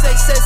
Say, say,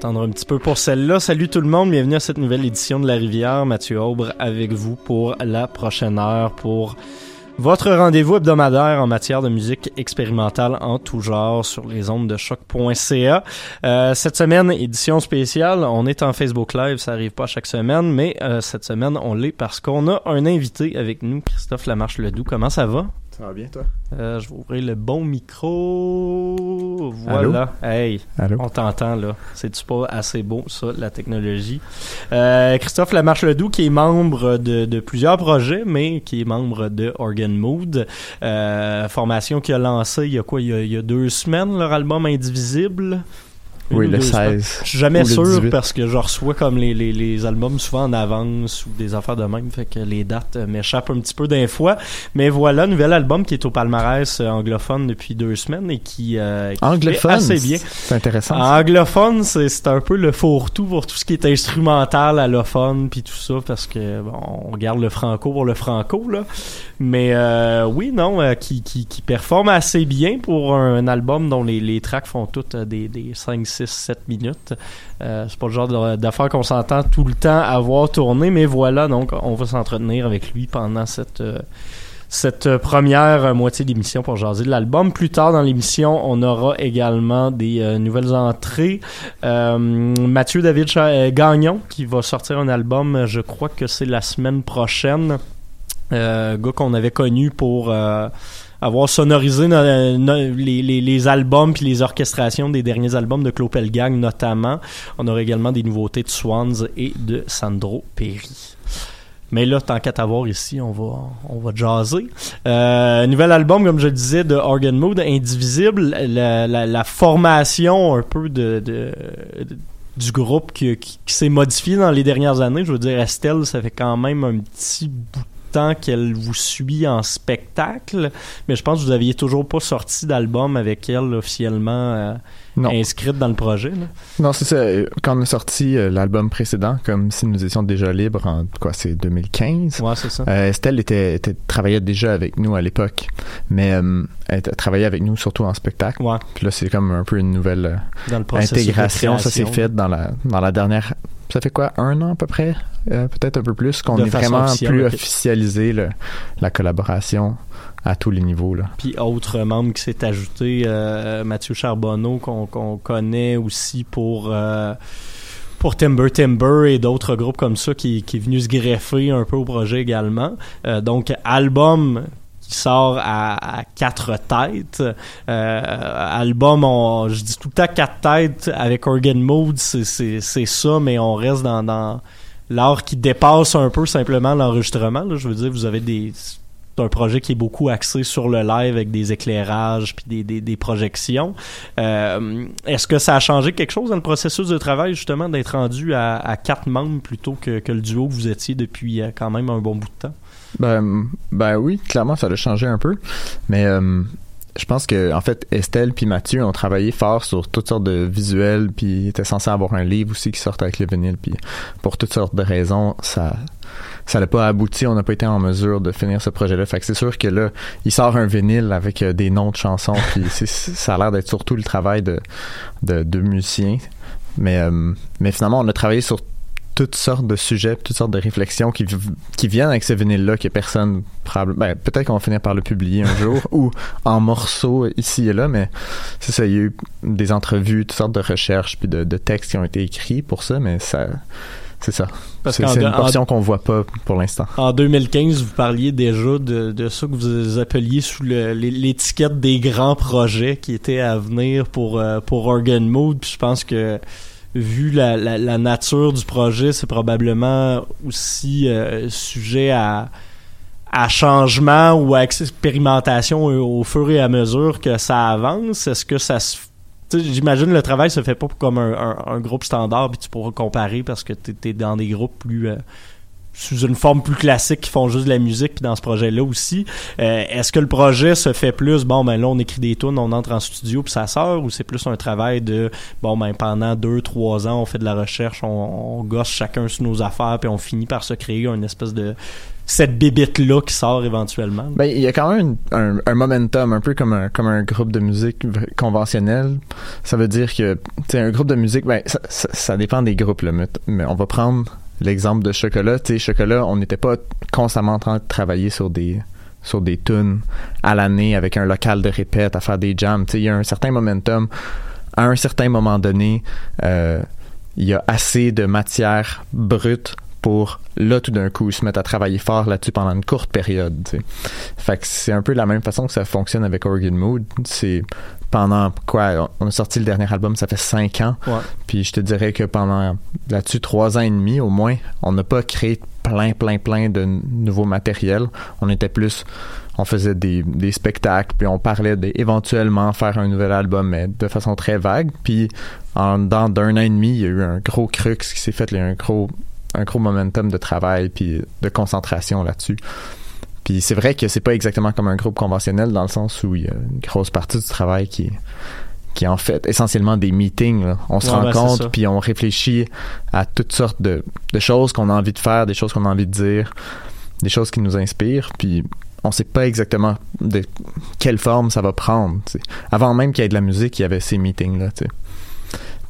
attendre un petit peu pour celle-là. Salut tout le monde, bienvenue à cette nouvelle édition de La Rivière. Mathieu Aubre avec vous pour la prochaine heure pour votre rendez-vous hebdomadaire en matière de musique expérimentale en tout genre sur les ondes de choc.ca. Euh, cette semaine, édition spéciale, on est en Facebook Live, ça arrive pas chaque semaine, mais euh, cette semaine, on l'est parce qu'on a un invité avec nous, Christophe Lamarche-Ledoux. Comment ça va? Ça va bien, toi? Euh, je vais ouvrir le bon micro. Voilà. Hey, on t'entend là. C'est-tu pas assez beau, ça, la technologie? Euh, Christophe Lamarche-Ledoux, qui est membre de, de, plusieurs projets, mais qui est membre de Organ Mood. Euh, formation qui a lancé il y a quoi? Il y a, il y a deux semaines, leur album Indivisible. Oui, le 16. Je suis jamais sûr parce que je reçois comme les, les, les, albums souvent en avance ou des affaires de même, fait que les dates euh, m'échappent un petit peu d'un fois. Mais voilà, nouvel album qui est au palmarès euh, anglophone depuis deux semaines et qui, euh, anglophone, assez bien. C'est intéressant. Anglophone, c'est un peu le fourre-tout pour tout ce qui est instrumental, allophone, puis tout ça, parce que bon, on regarde le franco pour le franco là. Mais euh, oui, non, euh, qui, qui, qui, performe assez bien pour un, album dont les, les tracks font toutes euh, des, des 5, 6, 7 minutes. Euh, c'est pas le genre d'affaires qu'on s'entend tout le temps à voir tourner, mais voilà, donc on va s'entretenir avec lui pendant cette cette première moitié d'émission pour jaser de l'album. Plus tard dans l'émission, on aura également des nouvelles entrées. Euh, Mathieu David Gagnon qui va sortir un album, je crois que c'est la semaine prochaine. Euh, gars qu'on avait connu pour euh, avoir sonorisé les, les, les, albums puis les orchestrations des derniers albums de Clopel Gang notamment. On aura également des nouveautés de Swans et de Sandro Perry. Mais là, tant qu'à t'avoir ici, on va, on va jaser. Euh, nouvel album, comme je le disais, de Organ Mood, Indivisible. La, la, la formation un peu de, de, du groupe qui, qui, qui s'est modifié dans les dernières années. Je veux dire, Estelle, ça fait quand même un petit bout temps qu'elle vous suit en spectacle, mais je pense que vous aviez toujours pas sorti d'album avec elle officiellement euh, inscrite dans le projet. Non, c'est ça. Quand on a sorti euh, l'album précédent, comme si nous étions déjà libres en quoi, c'est 2015. Ouais, c'est ça. Euh, Estelle était, travaillait déjà avec nous à l'époque, mais elle travaillait avec nous surtout en spectacle. Ouais. Puis là, c'est comme un peu une nouvelle intégration. Ça s'est fait dans la dans la dernière ça fait quoi, un an à peu près, euh, peut-être un peu plus, qu'on est vraiment plus officialisé la collaboration à tous les niveaux. Là. Puis autre membre qui s'est ajouté, euh, Mathieu Charbonneau, qu'on connaît aussi pour... Euh, pour Timber Timber et d'autres groupes comme ça qui, qui est venu se greffer un peu au projet également. donc album qui sort à, quatre têtes. Euh, album, je dis tout le temps quatre têtes avec Organ Mode, c'est ça, mais on reste dans, dans l'art qui dépasse un peu simplement l'enregistrement. Je veux dire, vous avez des un projet qui est beaucoup axé sur le live avec des éclairages puis des, projections. Euh, Est-ce que ça a changé quelque chose dans le processus de travail justement d'être rendu à, quatre membres plutôt que, que, le duo que vous étiez depuis euh, quand même un bon bout de temps? Ben, ben oui, clairement, ça a changé un peu. Mais euh, je pense que en fait Estelle puis Mathieu ont travaillé fort sur toutes sortes de visuels puis étaient censés avoir un livre aussi qui sortait avec le vinyle puis pour toutes sortes de raisons ça ça n'a pas abouti. On n'a pas été en mesure de finir ce projet là fait que c'est sûr que là il sort un vinyle avec euh, des noms de chansons puis ça a l'air d'être surtout le travail de de, de musiciens. Mais euh, mais finalement on a travaillé sur toutes sortes de sujets, toutes sortes de réflexions qui, qui viennent avec ce vinyle-là que personne ben, peut-être qu'on va finir par le publier un jour ou en morceaux ici et là, mais c'est ça, il y a eu des entrevues, toutes sortes de recherches puis de, textes qui ont été écrits pour ça, mais ça, c'est ça. C'est une portion qu'on voit pas pour l'instant. En 2015, vous parliez déjà de, de ça que vous appeliez sous l'étiquette des grands projets qui étaient à venir pour, euh, pour Organ Mode, puis je pense que vu la, la, nature du projet, c'est probablement aussi euh, sujet à, à changement ou à expérimentation au, fur et à mesure que ça avance. Est-ce que ça se J'imagine le travail se fait pas comme un, un, groupe standard, puis tu pourras comparer parce que tu es, dans des groupes plus euh, sous une forme plus classique qui font juste de la musique puis dans ce projet là aussi euh, est-ce que le projet se fait plus bon ben là on écrit des tunes on entre en studio puis ça sort ou c'est plus un travail de bon ben pendant deux trois ans on fait de la recherche on, gosse chacun sur nos affaires puis on finit par se créer une espèce de cette bébite là qui sort éventuellement? Ben, il y a quand même un, un, momentum, un peu comme un, groupe de musique conventionnel. Ça veut dire que, tu un groupe de musique, ben, ça dépend des groupes, là, mais, mais on va prendre l'exemple de Chocolat. Tu sais, Chocolat, on n'était pas constamment en train de travailler sur des sur des tunes à l'année avec un local de répète à faire des jams. Tu sais, il y a un certain momentum. À un certain moment donné, euh, il y a assez de matière brute pour là tout d'un coup se mettre à travailler fort là-dessus pendant une courte période. Fait que c'est un peu la même façon que ça fonctionne avec Organ Mood. C'est pendant quoi on a sorti le dernier album ça fait cinq ans Ouais. puis je te dirais que pendant là-dessus trois ans et demi au moins on n'a pas créé plein plein plein de nouveaux matériels on était plus on faisait des, des spectacles puis on parlait d'éventuellement faire un nouvel album mais de façon très vague puis en dans d'un an et demi il y a eu un gros crux qui s'est fait il y a eu un gros un gros momentum de travail puis de concentration là-dessus puis c'est vrai que c'est pas exactement comme un groupe conventionnel dans le sens où il y a une grosse partie du travail qui est qui est en fait essentiellement des meetings. là. On se Ouais, ben, rencontre puis on réfléchit à toutes sortes de, de choses qu'on a envie de faire, des choses qu'on a envie de dire, des choses qui nous inspirent. Puis on sait pas exactement de quelle forme ça va prendre. Avant même qu'il y ait de la musique, il y avait ces meetings là. tu sais.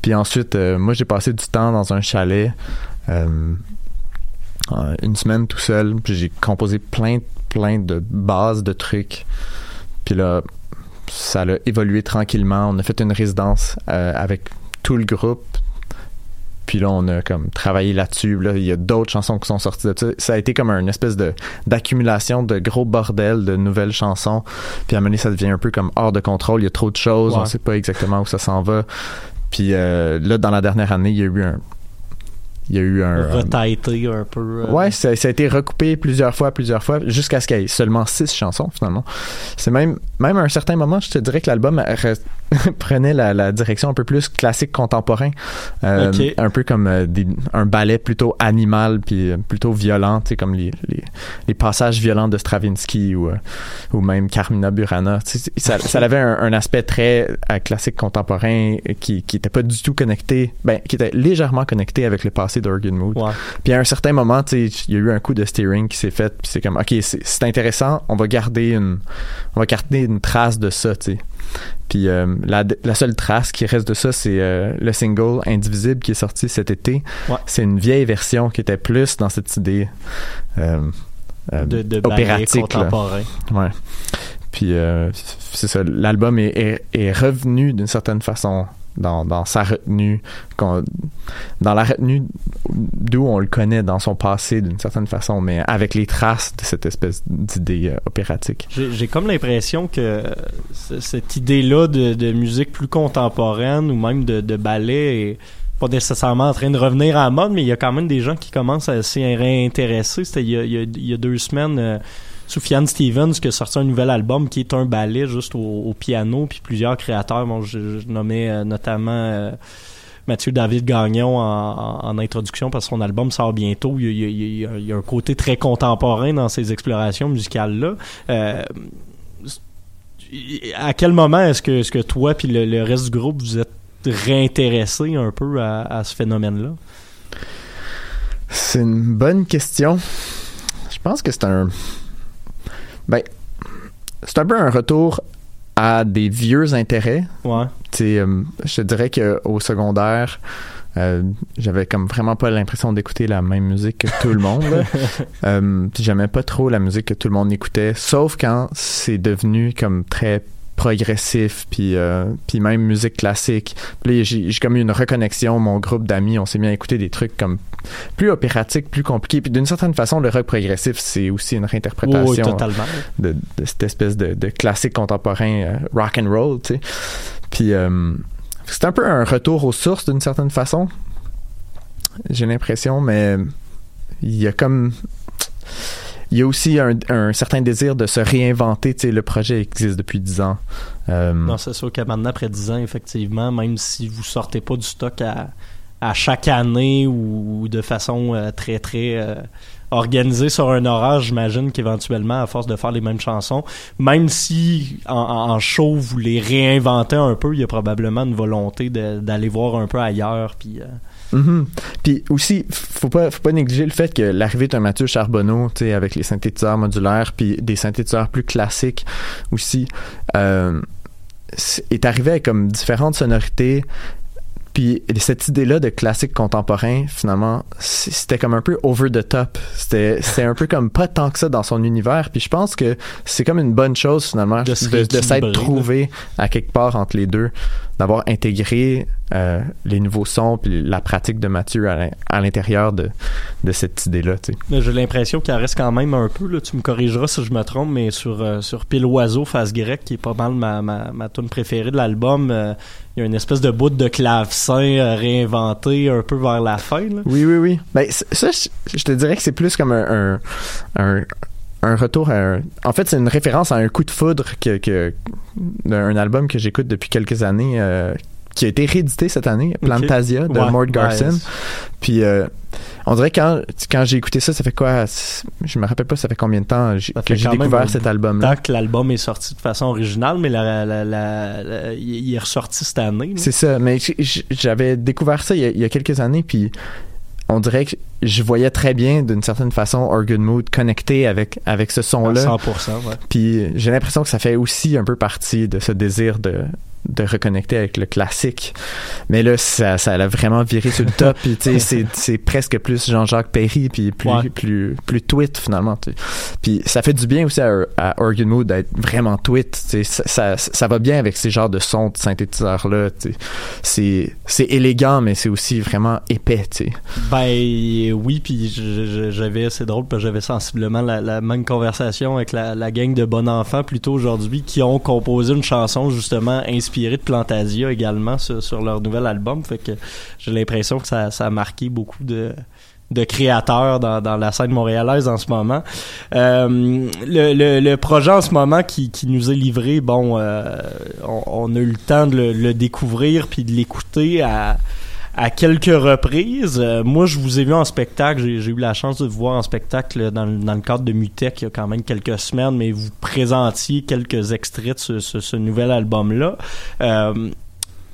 Puis ensuite, euh, moi j'ai passé du temps dans un chalet. Euh, euh, une semaine tout seul, puis j'ai composé plein, plein de bases de trucs. Puis là, ça a évolué tranquillement. On a fait une résidence euh, avec tout le groupe. Puis là, on a comme travaillé là-dessus. Là, il y a d'autres chansons qui sont sorties de ça. Ça a été comme une espèce de d'accumulation de gros bordel de nouvelles chansons. Puis à un moment donné, ça devient un peu comme hors de contrôle. Il y a trop de choses. Ouais. On sait pas exactement où ça s'en va. Puis euh, là, dans la dernière année, il y a eu un... Il y a eu un... Retaité un peu. euh, Ouais, ça, ça a été recoupé plusieurs fois, plusieurs fois, jusqu'à ce qu'il y ait seulement six chansons finalement. C'est même, même à un certain moment, je te dirais que l'album prenait la, la direction un peu plus classique contemporain, Euh, un peu comme euh, des- un ballet plutôt animal puis euh, plutôt violent, comme les, les, les passages violents de Stravinsky ou euh, ou même Carmina Burana. Ça, ça avait un, un aspect très euh, classique contemporain qui qui était pas du tout connecté, ben qui était légèrement connecté avec le passé d'Organ Mood. Ouais. Puis à un certain moment, il y a eu un coup de steering qui s'est fait, puis c'est comme, ok, c'est intéressant, on va garder une, on va garder une trace de ça, tu sais. Puis euh, la, la seule trace qui reste de ça, c'est euh, le single Indivisible qui est sorti cet été. Ouais. C'est une vieille version qui était plus dans cette idée euh, euh, De, de ballet opératique. là. Ouais. Puis c'est ça, l'album est, est, est revenu d'une certaine façon dans, sa retenue, dans la retenue d'où on le connaît dans son passé d'une certaine façon, mais avec les traces de cette espèce d'idée euh, opératique. J'ai comme l'impression que cette idée-là de, musique plus contemporaine ou même de, ballet est pas nécessairement en train de revenir à la mode, mais il y a quand même des gens qui commencent à s'y réintéresser. C'était il y a deux semaines, euh, Soufiane Stevens qui a sorti un nouvel album qui est un ballet juste au, piano, puis plusieurs créateurs, bon, je, euh, notamment... euh, Mathieu David Gagnon en, introduction parce que son album sort bientôt. Il y, a, un côté très contemporain dans ces explorations musicales-là. Euh, à quel moment est-ce que, est-ce que toi puis le, reste du groupe vous êtes réintéressés un peu à, à ce phénomène-là? C'est une bonne question. Je pense que c'est un. Ben, c'est un peu un retour à des vieux intérêts. Ouais. Euh, je te dirais qu'au secondaire, euh, j'avais comme vraiment pas l'impression d'écouter la même musique que tout le monde. Euh, j'aimais pas trop la musique que tout le monde écoutait, sauf quand c'est devenu comme très progressif puis euh, puis même musique classique puis j'ai comme eu une reconnexion mon groupe d'amis on s'est mis à écouter des trucs comme plus opératiques plus compliqués puis d'une certaine façon le rock progressif c'est aussi une réinterprétation oui, totalement. de, de cette espèce de, de classique contemporain euh, rock and roll, tu sais. Puis euh, c'est un peu un retour aux sources d'une certaine façon. J'ai l'impression, mais il y a comme il y a aussi un, un certain désir de se réinventer. Tu sais, le projet existe depuis 10 ans. Euh, Non, c'est sûr qu'à maintenant, après 10 ans, effectivement, même si vous sortez pas du stock à, chaque année ou, de façon euh, très très euh, organisée sur un horaire, j'imagine qu'éventuellement, à force de faire les mêmes chansons, même si en, en show vous les réinventez un peu, il y a probablement une volonté d'aller voir un peu ailleurs. Puis, mm-hmm. Puis aussi, faut pas, faut pas négliger le fait que l'arrivée d'un Mathieu Charbonneau, tu sais, avec les synthétiseurs modulaires, puis des synthétiseurs plus classiques aussi, euh, est arrivé avec comme différentes sonorités, puis cette idée-là de classique contemporain, finalement, c'était comme un peu over the top. C'était un peu comme pas tant que ça dans son univers. Puis je pense que c'est comme une bonne chose finalement de, de s'être trouvé à quelque part entre les deux d'avoir intégré euh, les nouveaux sons puis la pratique de Mathieu à l'intérieur de, de cette idée-là. J'ai l'impression qu'il reste quand même un peu, là, tu me corrigeras si je me trompe, mais sur, euh, sur Pile Oiseau, Face Grecque, qui est pas mal ma, ma, ma tune préférée de l'album, euh, il y a une espèce de bout de clavecin réinventé un peu vers la fin. Oui, oui, oui. Ben, ça, je, te dirais que c'est plus comme un, un, un retour à En fait, c'est une référence à un coup de foudre que, que d'un album que j'écoute depuis quelques années euh, qui a été réédité cette année, Plantasia de Mort Garson. Puis euh, on dirait quand quand j'ai écouté ça, ça fait quoi Je me rappelle pas ça fait combien de temps que j'ai découvert cet album-là? que l'album est sorti de façon originale, mais il est ressorti cette année. C'est ça, mais j'avais découvert ça il y, a, quelques années, puis on dirait que je voyais très bien d'une certaine façon Organ Mood connecté avec avec ce son là 100% ouais. puis j'ai l'impression que ça fait aussi un peu partie de ce désir de de reconnecter avec le classique. Mais là, ça, ça a vraiment viré sur le top. Puis, c'est, c'est presque plus Jean-Jacques Perry, puis plus, plus, plus tweet, finalement. Puis, ça fait du bien aussi à, Organ Mood d'être vraiment tweet. Ça, ça, ça, va bien avec ces genres de sons de synthétiseurs-là. C'est, élégant, mais c'est aussi vraiment épais. T'sais. Ben oui, puis j'avais, c'est drôle, parce que j'avais sensiblement la, même conversation avec la, la gang de bons enfants plutôt aujourd'hui qui ont composé une chanson justement inspirée inspiré de Plantasia également sur, leur nouvel album. Fait que j'ai l'impression que ça, a marqué beaucoup de créateurs dans, la scène montréalaise en ce moment. Euh, le, projet en ce moment qui, nous est livré, bon, euh, on, a eu le temps de le, découvrir puis de l'écouter à, à quelques reprises. Euh, moi, je vous ai vu en spectacle. J'ai eu la chance de vous voir en spectacle dans, le cadre de Mutech il y a quand même quelques semaines, mais vous présentiez quelques extraits de ce, nouvel album-là. Euh,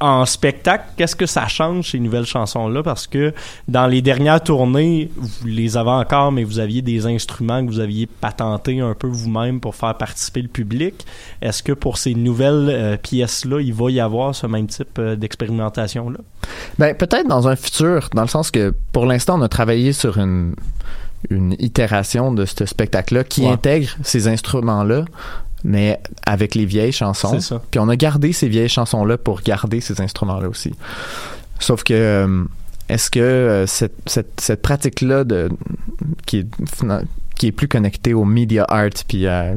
en spectacle, qu'est-ce que ça change ces nouvelles chansons-là? Parce que dans les dernières tournées, vous les avez encore, mais vous aviez des instruments que vous aviez patentés un peu vous-même pour faire participer le public. Est-ce que pour ces nouvelles euh, pièces-là, il va y avoir ce même type euh, d'expérimentation-là? Ben, peut-être dans un futur, dans le sens que pour l'instant, on a travaillé sur une une itération de ce spectacle-là qui intègre ces instruments-là mais avec les vieilles chansons. Puis on a gardé ces vieilles chansons-là pour garder ces instruments-là aussi. Sauf que euh, est-ce que euh, cette, cette, cette pratique-là de qui est qui est plus connectée au media art puis à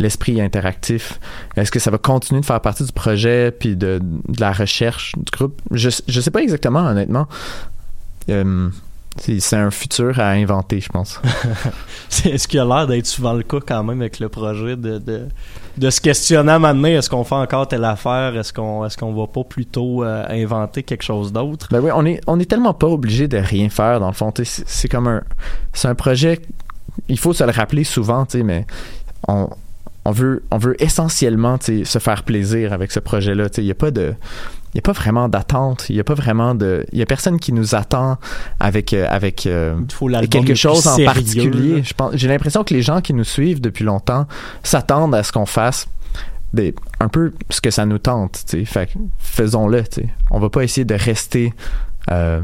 l'esprit interactif, est-ce que ça va continuer de faire partie du projet puis de, de la recherche du groupe? Je je sais pas exactement honnêtement. Euh, c'est un futur à inventer, je pense. Est-ce qu'il a l'air d'être souvent le cas quand même avec le projet de, de, de se questionner à un est-ce qu'on fait encore telle affaire? Est-ce qu'on est-ce qu'on va pas plutôt euh, inventer quelque chose d'autre? Ben oui, on est, on est tellement pas obligé de rien faire dans le fond. C'est comme un. C'est un projet. Il faut se le rappeler souvent, mais on, on veut, on veut essentiellement se faire plaisir avec ce projet-là. Il n'y a pas de il n'y a pas vraiment d'attente, il n'y a pas vraiment de il y a personne qui nous attend avec euh, avec euh, quelque chose en particulier. Je pense j'ai l'impression que les gens qui nous suivent depuis longtemps s'attendent à ce qu'on fasse des, un peu ce que ça nous tente, Fait faisons-le, tu On va pas essayer de rester euh,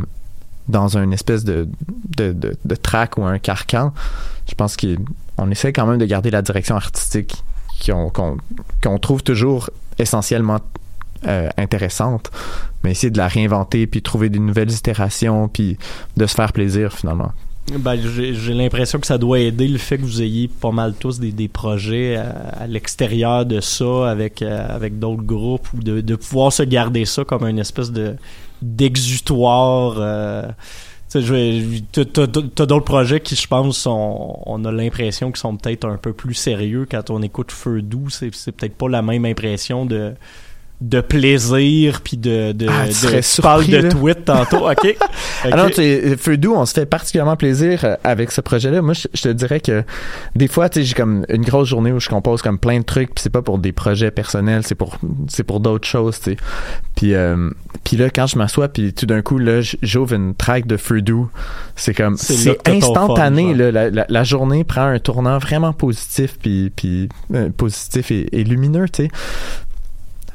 dans une espèce de de, de, de track ou un carcan. Je pense qu'on essaie quand même de garder la direction artistique qu'on trouve toujours essentiellement euh, intéressante, mais essayer de la réinventer, puis trouver des nouvelles itérations, puis de se faire plaisir finalement. Ben, j'ai l'impression que ça doit aider le fait que vous ayez pas mal tous des, des projets à, l'extérieur de ça avec euh, avec d'autres groupes ou de, de, pouvoir se garder ça comme une espèce de d'exutoire euh, T'as d'autres projets qui, je pense, on a l'impression qu'ils sont peut-être un peu plus sérieux quand on écoute Feu doux. C'est peut-être pas la même impression de de plaisir puis de de, Ah, tu de- parles de là. tweet tantôt ok, Ok. Alors, tu sais, Feu doux, on se fait particulièrement plaisir euh, avec ce projet-là. Moi, je, je te dirais que des fois, tu sais, j'ai comme une grosse journée où je compose comme plein de trucs, puis c'est pas pour des projets personnels, c'est pour c'est pour d'autres choses, tu sais. Puis euh, puis là, quand je m'assois, puis tout d'un coup, là, j'ouvre une track de Feu doux, c'est comme C'est là instantané. fun, là, la, la- la journée prend un tournant vraiment positif, puis puis euh, positif et, et lumineux, tu sais.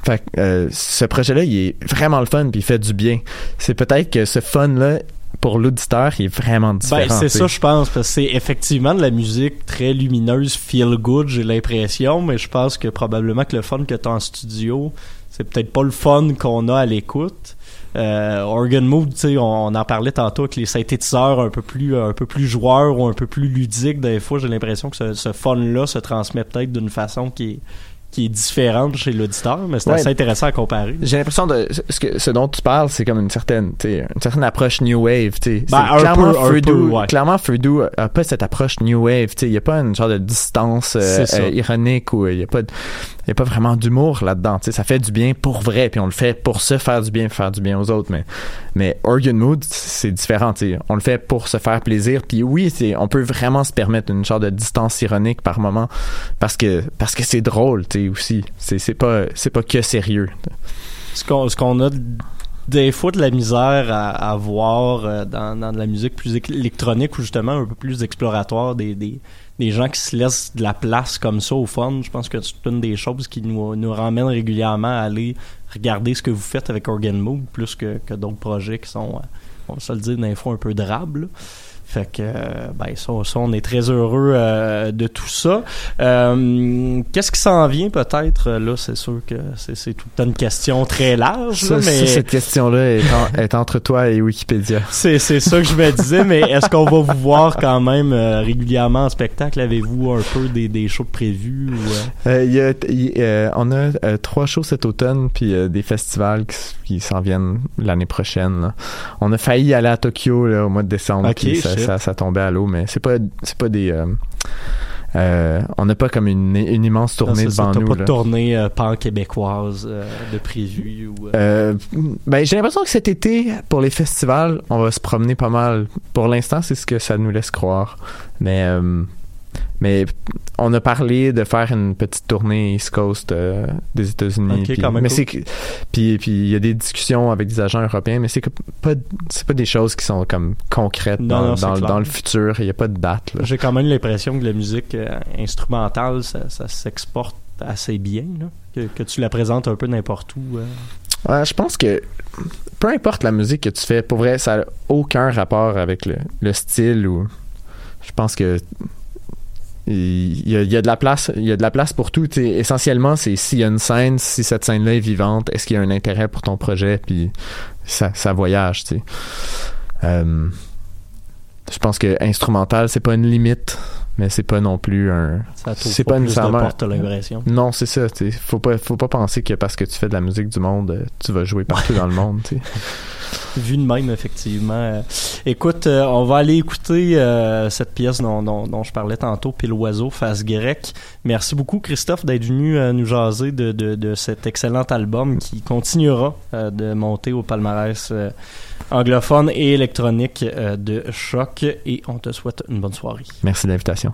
Fait que, euh, ce projet-là, il est vraiment le fun, puis il fait du bien. C'est peut-être que ce fun-là, pour l'auditeur, il est vraiment différent. Ben, c'est ça, je pense, parce que c'est effectivement de la musique très lumineuse, feel good, j'ai l'impression, mais je pense que probablement que le fun que tu as en studio, c'est peut-être pas le fun qu'on a à l'écoute. Euh, Organ Mood, tu sais, on, on en parlait tantôt avec les synthétiseurs un peu plus un peu plus joueurs ou un peu plus ludiques. Des fois, j'ai l'impression que ce, ce fun-là se transmet peut-être d'une façon qui est qui est différente chez l'auditeur, mais c'est Ouais. assez intéressant à comparer. J'ai l'impression de ce, que, ce dont tu parles, c'est comme une certaine, une certaine approche new wave. Ben, un clairement peu, un Feu peu, Doux- ouais. Clairement, Feu Doux a pas cette approche new wave. Il y a pas une genre de distance euh, euh, ironique ou il y a pas, de- il y a pas vraiment d'humour là-dedans. Ça fait du bien pour vrai, puis on le fait pour se faire du bien, faire du bien aux autres. Mais, mais Organ Mood, c'est différent. tu sais. On le fait pour se faire plaisir. Puis oui, on peut vraiment se permettre une genre de distance ironique par moment parce que parce que c'est drôle, tu sais aussi. C'est pas pas que sérieux. ce qu'on a des fois de la misère à, voir euh, dans, de la musique plus électronique ou justement un peu plus exploratoire des, des, des gens qui se laissent de la place comme ça au fun. Je pense que c'est une des choses qui nous, nous ramène régulièrement à aller regarder ce que vous faites avec Organ plus que, que d'autres projets qui sont, euh, on va se le dire, des fois un peu drables. Fait que, euh, ben, ça, ça, on est très heureux euh, de tout ça. Euh, Qu'est-ce qui s'en vient peut-être? Là, c'est sûr que c'est tout une question très large, Ça, là, ça, mais cette question-là est, en- est entre toi et Wikipédia. c'est ça que je me disais. Mais est-ce qu'on va vous voir quand même régulièrement en spectacle? Avez-vous un peu des, des shows prévus? Ou, euh? Y a- euh, on a euh, trois shows cet automne, puis des festivals qui, qui s'en viennent l'année prochaine. là. On a failli aller à Tokyo là, au mois de décembre, ça. Ça, ça tombait à l'eau, mais c'est pas c'est pas des euh, euh, on n'a pas comme une, une immense tournée Non, ça, devant t'as nous. pas là. de tournée euh, pan-québécoise euh, de prévu? Ou, ben, j'ai l'impression que cet été, pour les festivals, on va se promener pas mal. Pour l'instant, c'est ce que ça nous laisse croire. Mais, mais on a parlé de faire une petite tournée East Coast euh, des États-Unis. Ok, puis- quand même mais cool. c'est que- puis puis il y a des discussions avec des agents européens, mais c'est pas c'est pas des choses qui sont comme concrètes Non, dans, non, dans, le futur. Il y a pas de date. J'ai quand même l'impression que la musique euh, instrumentale, ça, ça s'exporte assez bien. là. Que, que tu la présentes un peu n'importe où. euh. Ouais, je pense que peu importe la musique que tu fais, pour vrai, ça n'a aucun rapport avec le, le style ou. Je pense que il y, a, il y a de la place, il y a de la place pour tout. Essentiellement, c'est s'il y a une scène, si cette scène-là est vivante, est-ce qu'il y a un intérêt pour ton projet, puis ça, ça voyage. Tu. Euh, je pense que instrumental, c'est pas une limite, mais c'est pas non plus un. C'est pas pas nécessairement- l'impression. Non, c'est ça. tu sais. Faut pas, faut pas penser que parce que tu fais de la musique du monde, euh, tu vas jouer partout dans le monde. Vu de même, effectivement. Euh, écoute, euh, on va aller écouter euh, cette pièce dont, je parlais tantôt, Pile Oiseau, face grecque. Merci beaucoup, Christophe, d'être venu nous jaser de, de, de cet excellent album qui continuera de monter au palmarès anglophone et électronique de Choc. Et on te souhaite une bonne soirée. Merci de l'invitation.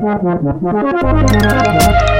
Thank you.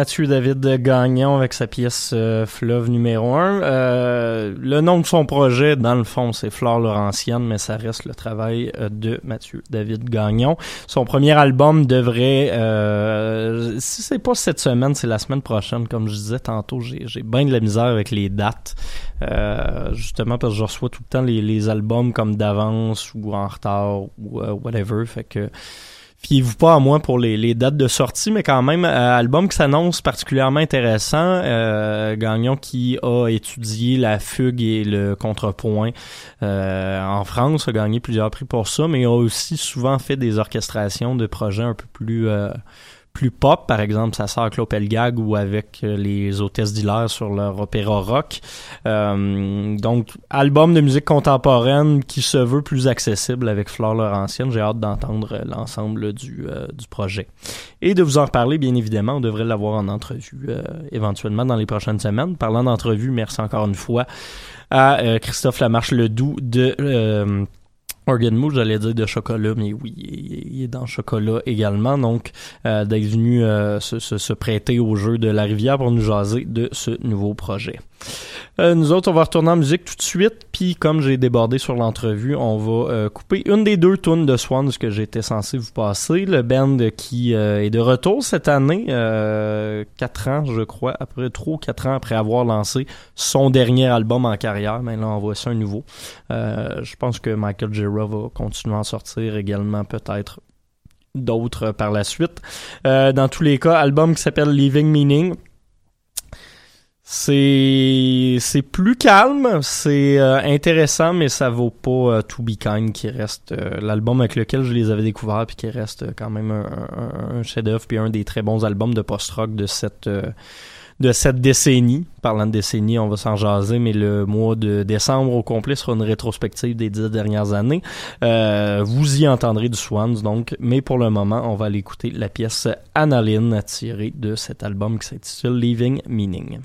Mathieu David Gagnon avec sa pièce euh, Fleuve numéro 1. Euh, le nom de son projet, dans le fond, c'est Flore Laurentienne, mais ça reste le travail euh, de Mathieu David Gagnon. Son premier album devrait, euh, si c'est pas cette semaine, c'est la semaine prochaine, comme je disais tantôt, j'ai, bien de la misère avec les dates, euh, justement parce que je reçois tout le temps les, les albums comme d'avance ou en retard ou whatever, fait que Fiez-vous pas à moi pour les, les, dates de sortie, mais quand même, euh, album qui s'annonce particulièrement intéressant. Euh, Gagnon qui a étudié la fugue et le contrepoint euh, en France, a gagné plusieurs prix pour ça, mais a aussi souvent fait des orchestrations de projets un peu plus euh, plus pop, par exemple, ça sort avec l'Opelgag ou avec euh, les hôtesses d'Hilaire sur leur opéra rock. Euh, donc, album de musique contemporaine qui se veut plus accessible avec Flore Laurentienne. J'ai hâte d'entendre l'ensemble du, euh, du projet. Et de vous en reparler, bien évidemment. On devrait l'avoir en entrevue euh, éventuellement dans les prochaines semaines. Parlant d'entrevue, merci encore une fois à euh, Christophe Lamarche-Ledoux de Organ Mood, j'allais dire de chocolat, mais oui, il est dans chocolat également. Donc, euh, d'être venu euh, se, se, se, prêter au jeu de la rivière pour nous jaser de ce nouveau projet. Euh, nous autres, on va retourner en musique tout de suite. Puis, comme j'ai débordé sur l'entrevue, on va euh, couper une des deux tunes de Swans que j'étais censé vous passer. Le band qui euh, est de retour cette année, quatre ans, je crois, après trop quatre ans après avoir lancé son dernier album en carrière. Mais là, on voit ça un nouveau. je pense que Michael Gira va continuer à en sortir également, peut-être d'autres par la suite. dans tous les cas, album qui s'appelle Living Meaning. C'est c'est plus calme, c'est euh, intéressant, mais ça vaut pas euh, To Be Kind qui reste euh, l'album avec lequel je les avais découverts puis qui reste quand même un, un, un chef-d'œuvre puis un des très bons albums de post-rock de cette de cette décennie. Parlant de décennie, on va s'en jaser, mais le mois de décembre au complet sera une rétrospective des dix dernières années. vous y entendrez du Swans, donc, mais pour le moment, on va aller écouter la pièce Analine tirée de cet album qui s'intitule Leaving Meaning.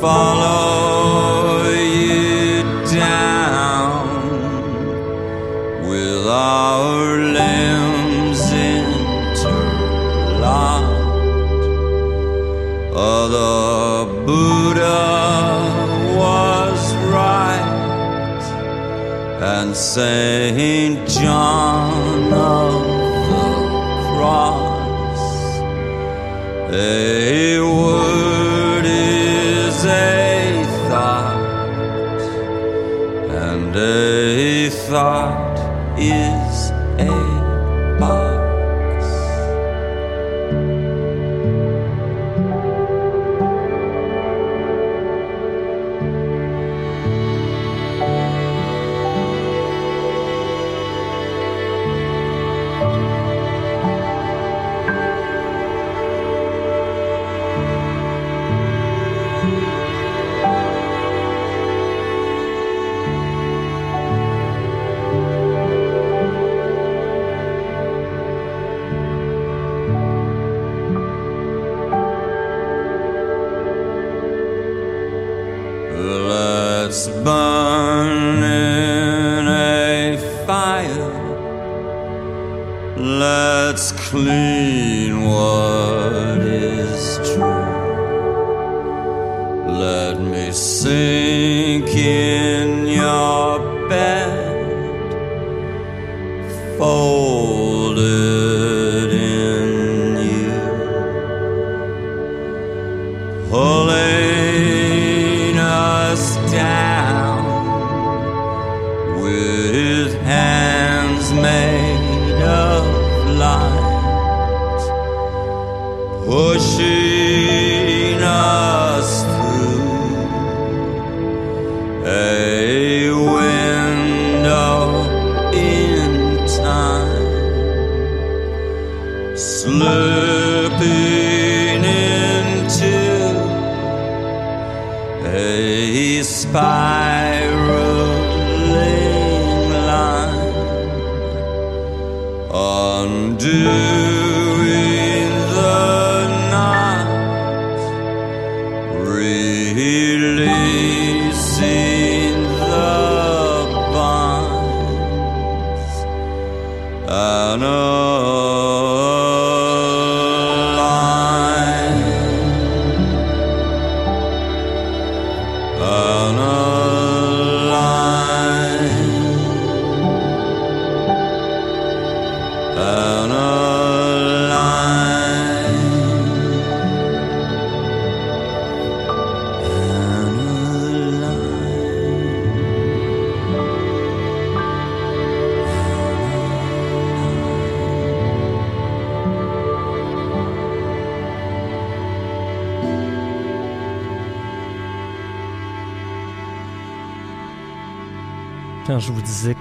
follow you down with our limbs the Buddha was right, and Saint John. lines pushing up.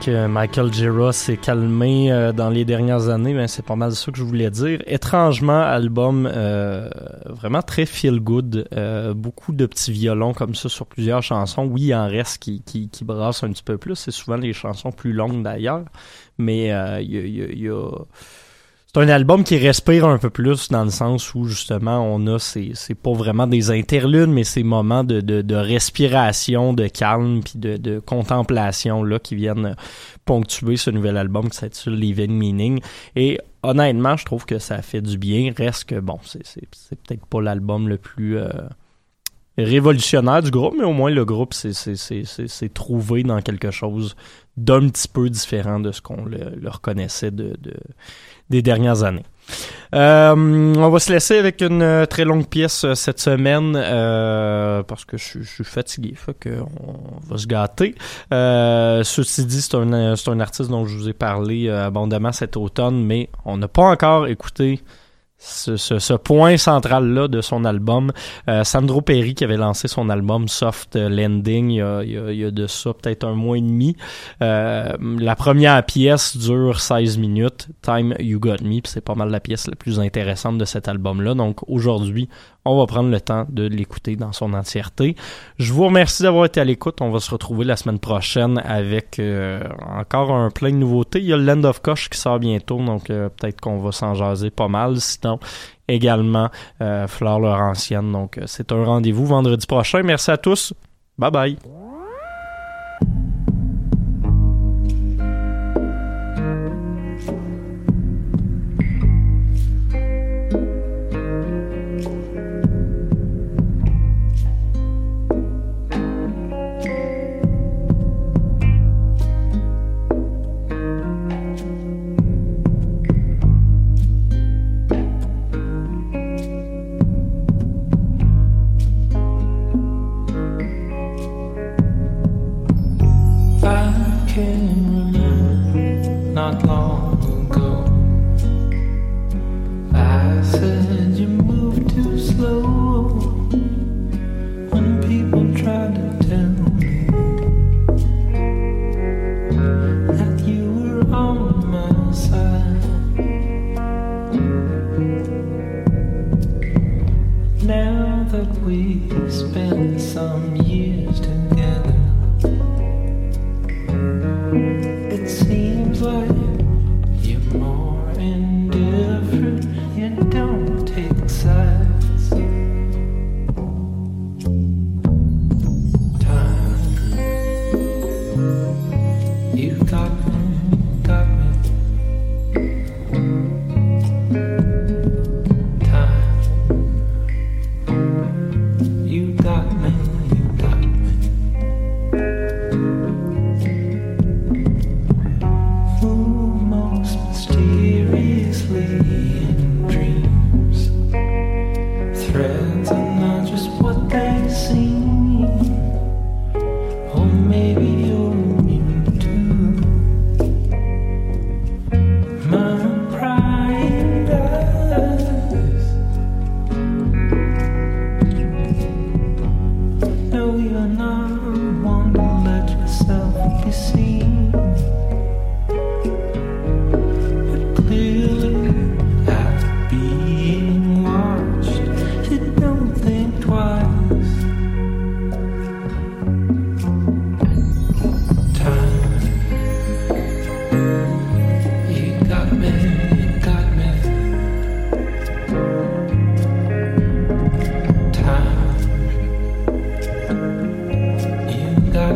Michael Gira s'est calmé euh, dans les dernières années, ben c'est pas mal ça que je voulais dire. Étrangement, album euh, vraiment très feel good, euh, beaucoup de petits violons comme ça sur plusieurs chansons. Oui, il en reste qui, qui, qui brassent un petit peu plus. C'est souvent les chansons plus longues d'ailleurs, mais il y a- c'est un album qui respire un peu plus dans le sens où justement on a ces c'est pas vraiment des interludes mais ces moments de, de, de respiration de calme puis de, de contemplation là qui viennent ponctuer ce nouvel album qui s'intitule Living Meaning. Et honnêtement je trouve que ça fait du bien. Reste que bon c'est c'est c'est peut-être pas l'album le plus euh, révolutionnaire du groupe mais au moins le groupe s'est c'est c'est c'est c'est trouvé dans quelque chose d'un petit peu différent de ce qu'on le, le reconnaissait de, de des dernières années. Euh, on va se laisser avec une euh, très longue pièce euh, cette semaine euh, parce que je, suis- fatigué, fait on va se gâter. Euh, ceci dit, c'est un, un artiste dont je vous ai parlé abondamment cet automne, mais on n'a pas encore écouté ce, ce, ce point central-là de son album. Euh, Sandro Perry qui avait lancé son album Soft Landing il y a, il y a- il y a de ça peut-être un mois et demi. Euh, la première pièce dure 16 minutes, Time You Got Me, c'est pas mal la pièce la plus intéressante de cet album-là. Donc aujourd'hui, on va prendre le temps de l'écouter dans son entièreté. Je vous remercie d'avoir été à l'écoute. On va se retrouver la semaine prochaine avec euh, encore un plein de nouveautés. Il y a le Land of Koch qui sort bientôt, donc euh, peut-être qu'on va s'en jaser pas mal. Sinon, également euh, Fleur Laurentienne. Donc euh, c'est un rendez-vous vendredi prochain. Merci à tous. Bye bye.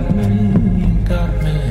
Got me, got me.